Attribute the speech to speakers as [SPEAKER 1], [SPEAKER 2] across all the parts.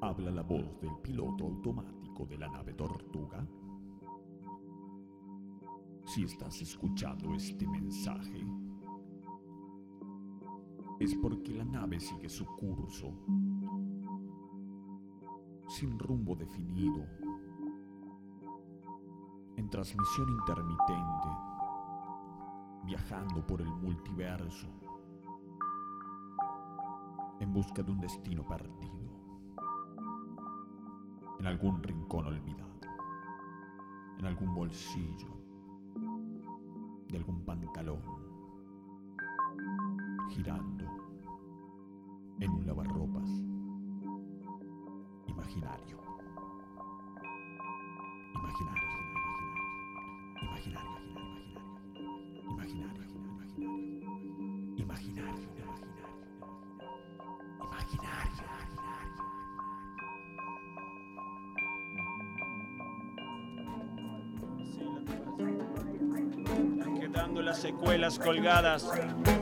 [SPEAKER 1] Habla la voz del piloto automático de la nave Tortuga. Si estás escuchando este mensaje, es porque la nave sigue su curso sin rumbo definido, en transmisión intermitente, viajando por el multiverso en busca de un destino perdido, en algún rincón olvidado, en algún bolsillo de algún pantalón, girando en un lavarropas
[SPEAKER 2] las secuelas colgadas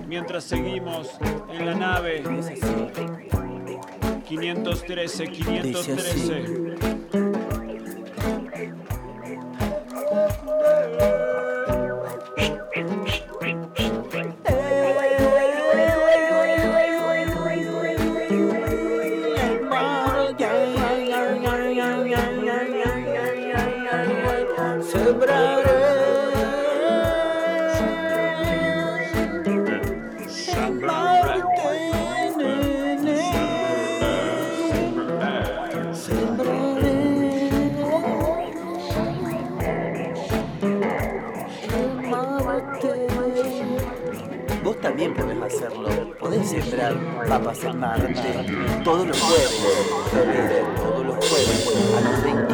[SPEAKER 2] mientras seguimos en la nave 513, 513.
[SPEAKER 3] Marte todos los jueves. Todos los jueves a las 21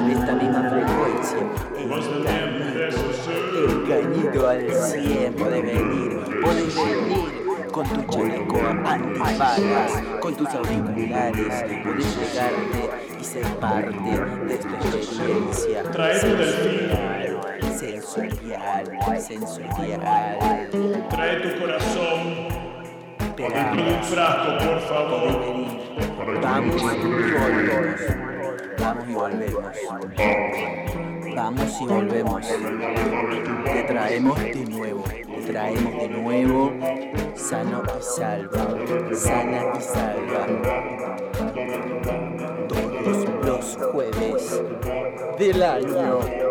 [SPEAKER 3] por esta misma frecuencia. El cañito al 100 podés venir. Podés venir con tu chaleco antibalas, con tus auriculares. Podés llegarte y ser parte de esta experiencia.
[SPEAKER 2] Trae
[SPEAKER 3] Sensorial, sensorial.
[SPEAKER 2] trae tu corazón dentro de un frasco.
[SPEAKER 3] Vamos y volvemos. Vamos y volvemos. Vamos y volvemos. Te traemos de nuevo. Te traemos de nuevo. Sano y salva. Sana y salva. Todos los jueves del año.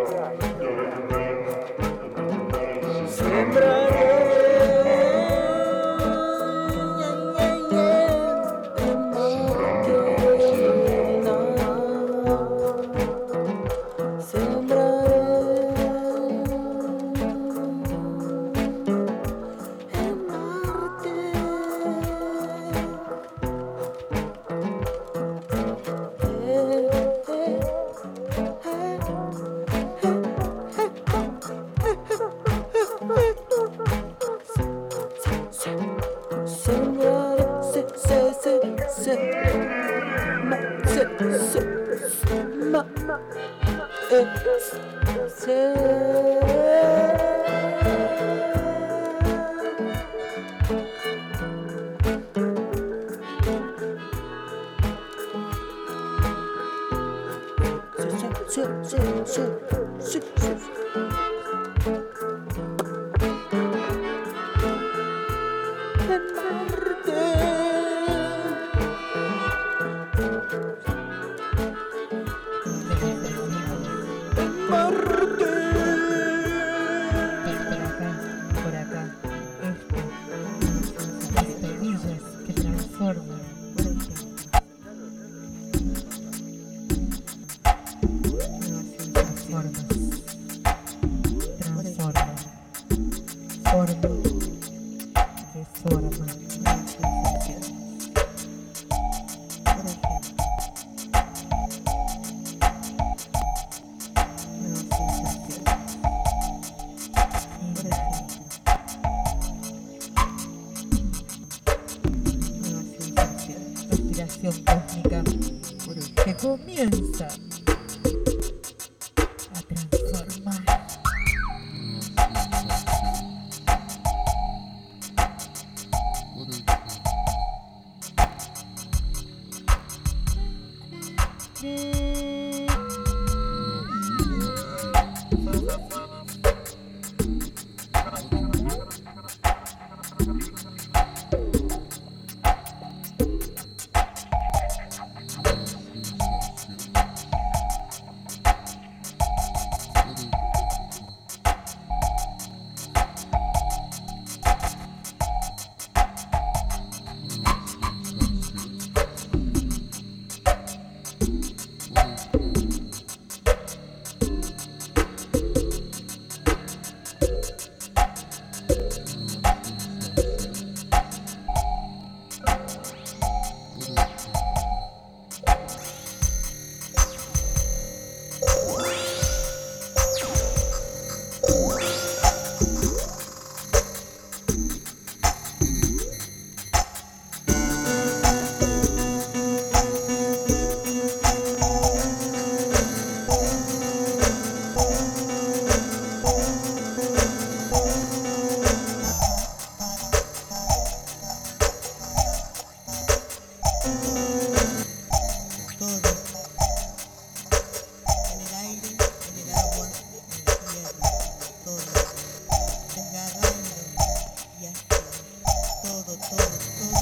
[SPEAKER 4] Oh,
[SPEAKER 3] oh, oh.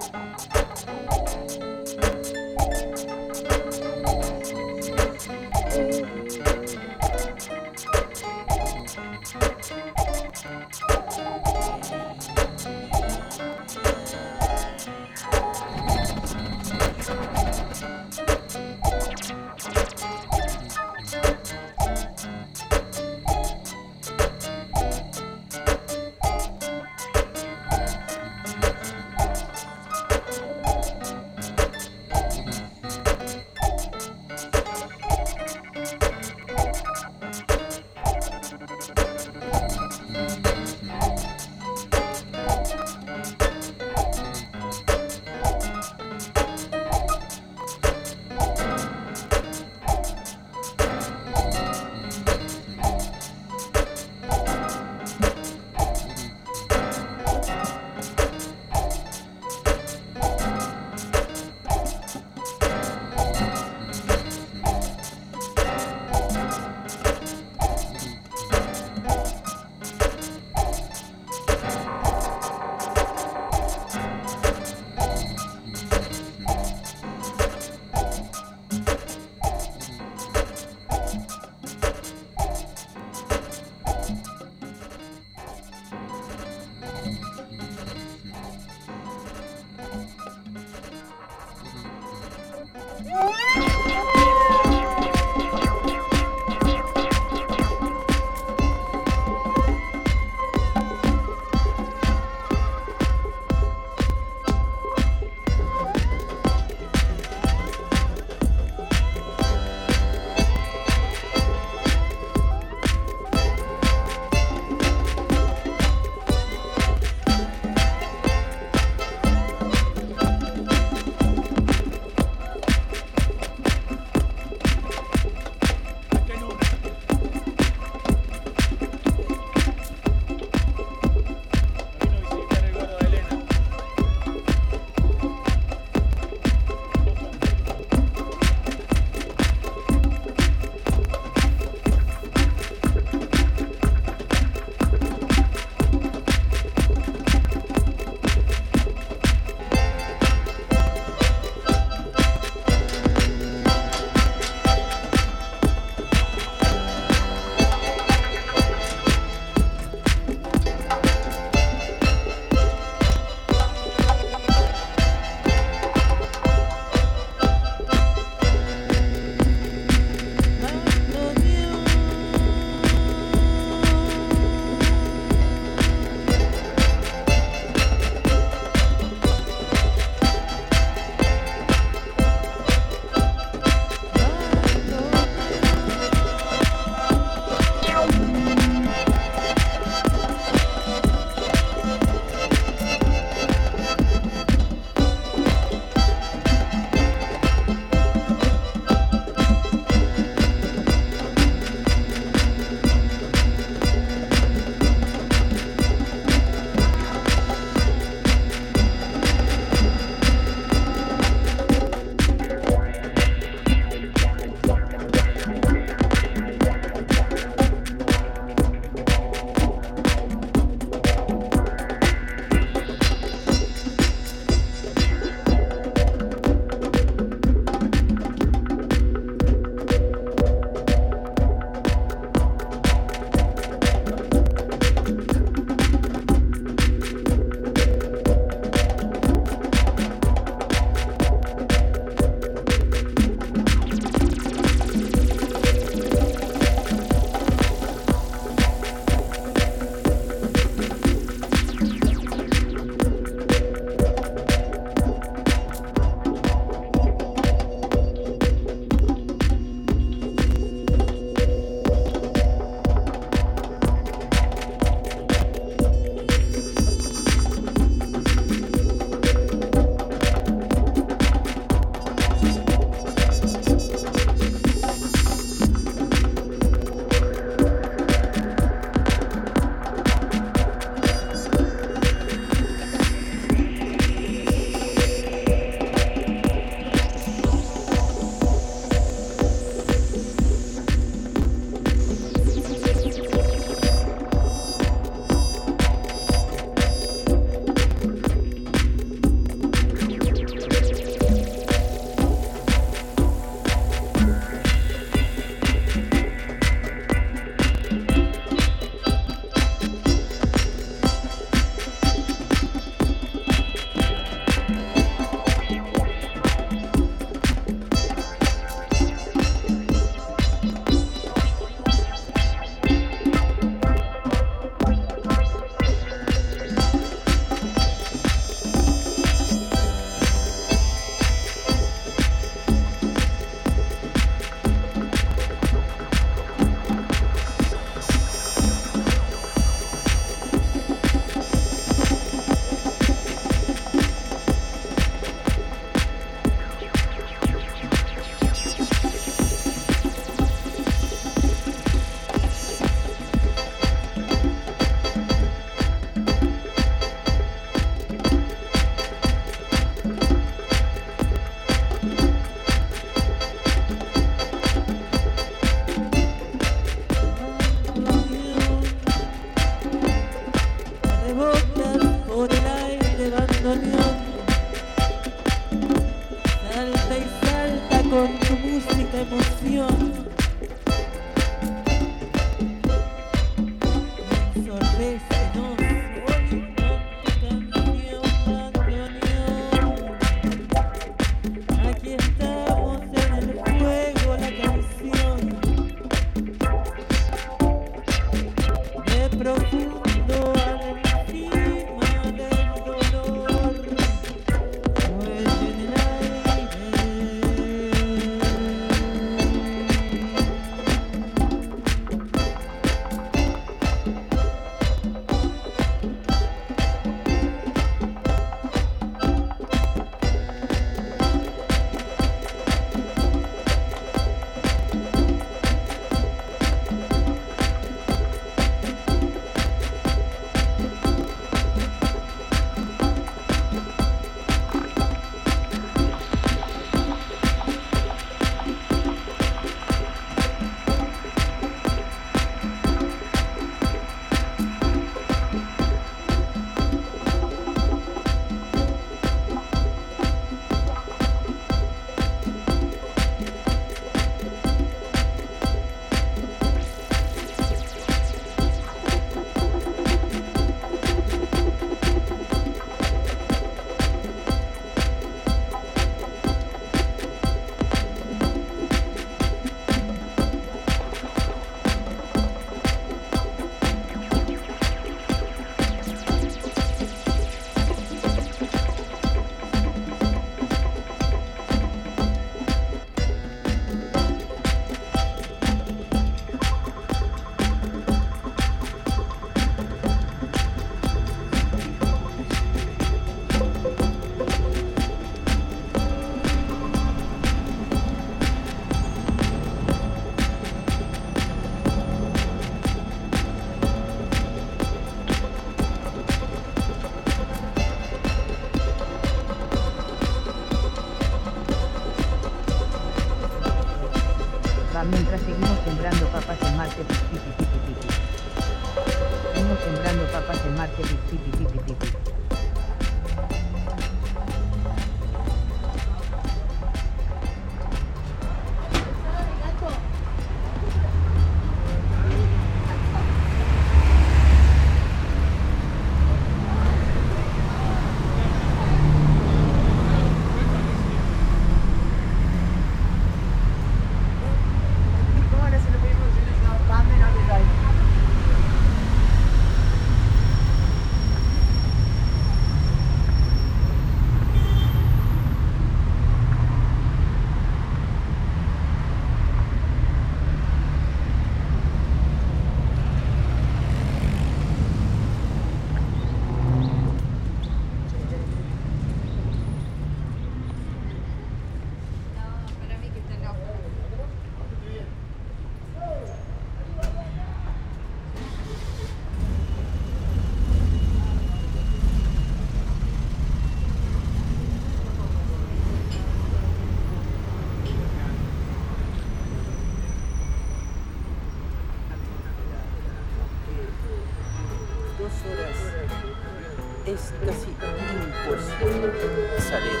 [SPEAKER 3] Es casi imposible salir.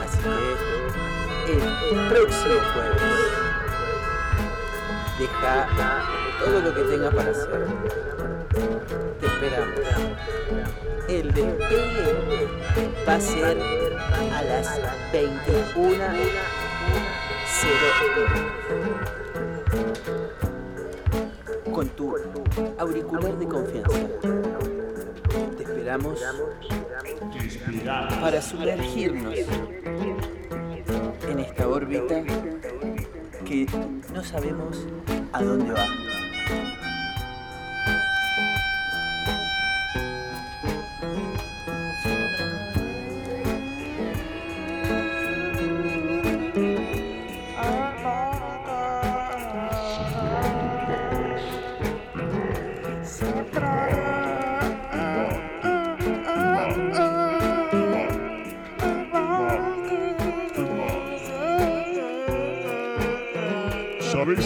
[SPEAKER 3] Así que el próximo jueves deja todo lo que tengas para hacer. Te esperamos. El despegue va a ser a las 21 con tu auricular de confianza. Te esperamos para sumergirnos en esta órbita que no sabemos a dónde va.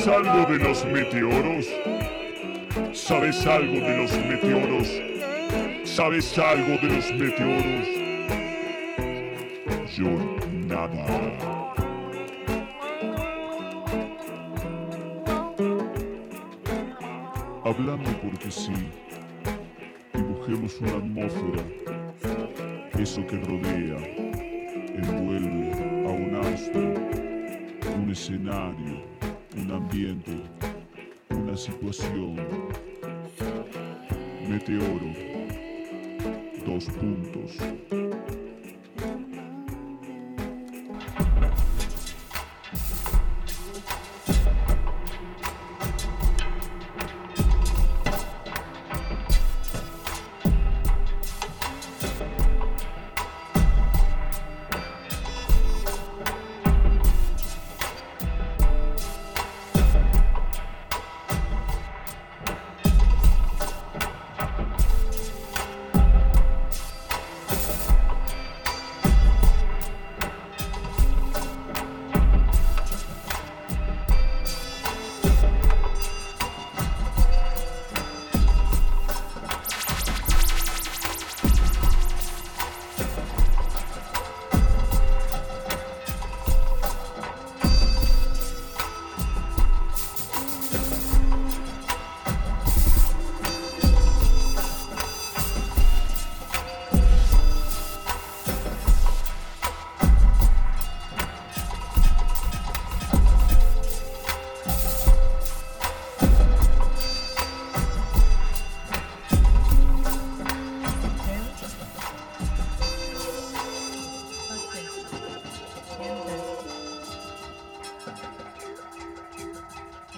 [SPEAKER 5] ¿Sabes algo de los meteoros? ¿Sabes algo de los meteoros? ¿Sabes algo de los meteoros? Yo nada. Hablando porque sí, dibujemos una atmósfera, eso que rodea, envuelve a un astro, un escenario un ambiente, una situación. Meteoro, dos puntos.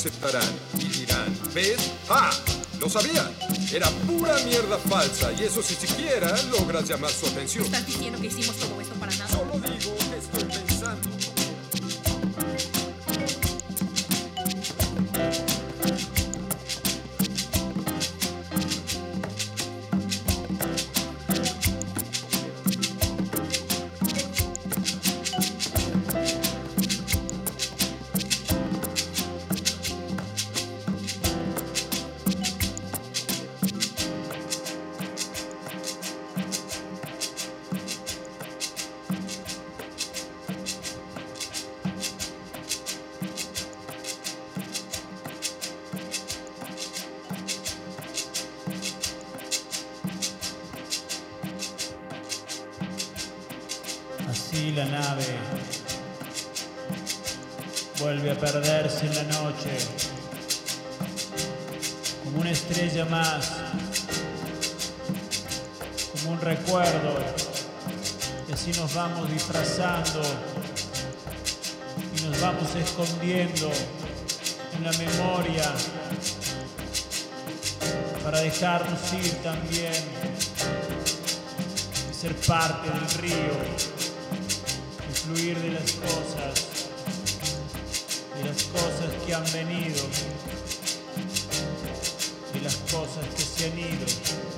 [SPEAKER 6] aceptarán y dirán: ¿Ves? ¡Ah! ¡Lo sabían! Era pura mierda falsa y eso si siquiera logras llamar su atención.
[SPEAKER 7] ¿Estás diciendo que hicimos todo esto para nada?
[SPEAKER 6] Solo digo
[SPEAKER 2] en la noche, como una estrella más, como un recuerdo, y así nos vamos disfrazando y nos vamos escondiendo en la memoria para dejarnos ir también y ser parte del río el fluir de las cosas, cosas que han venido, de las cosas que se han ido.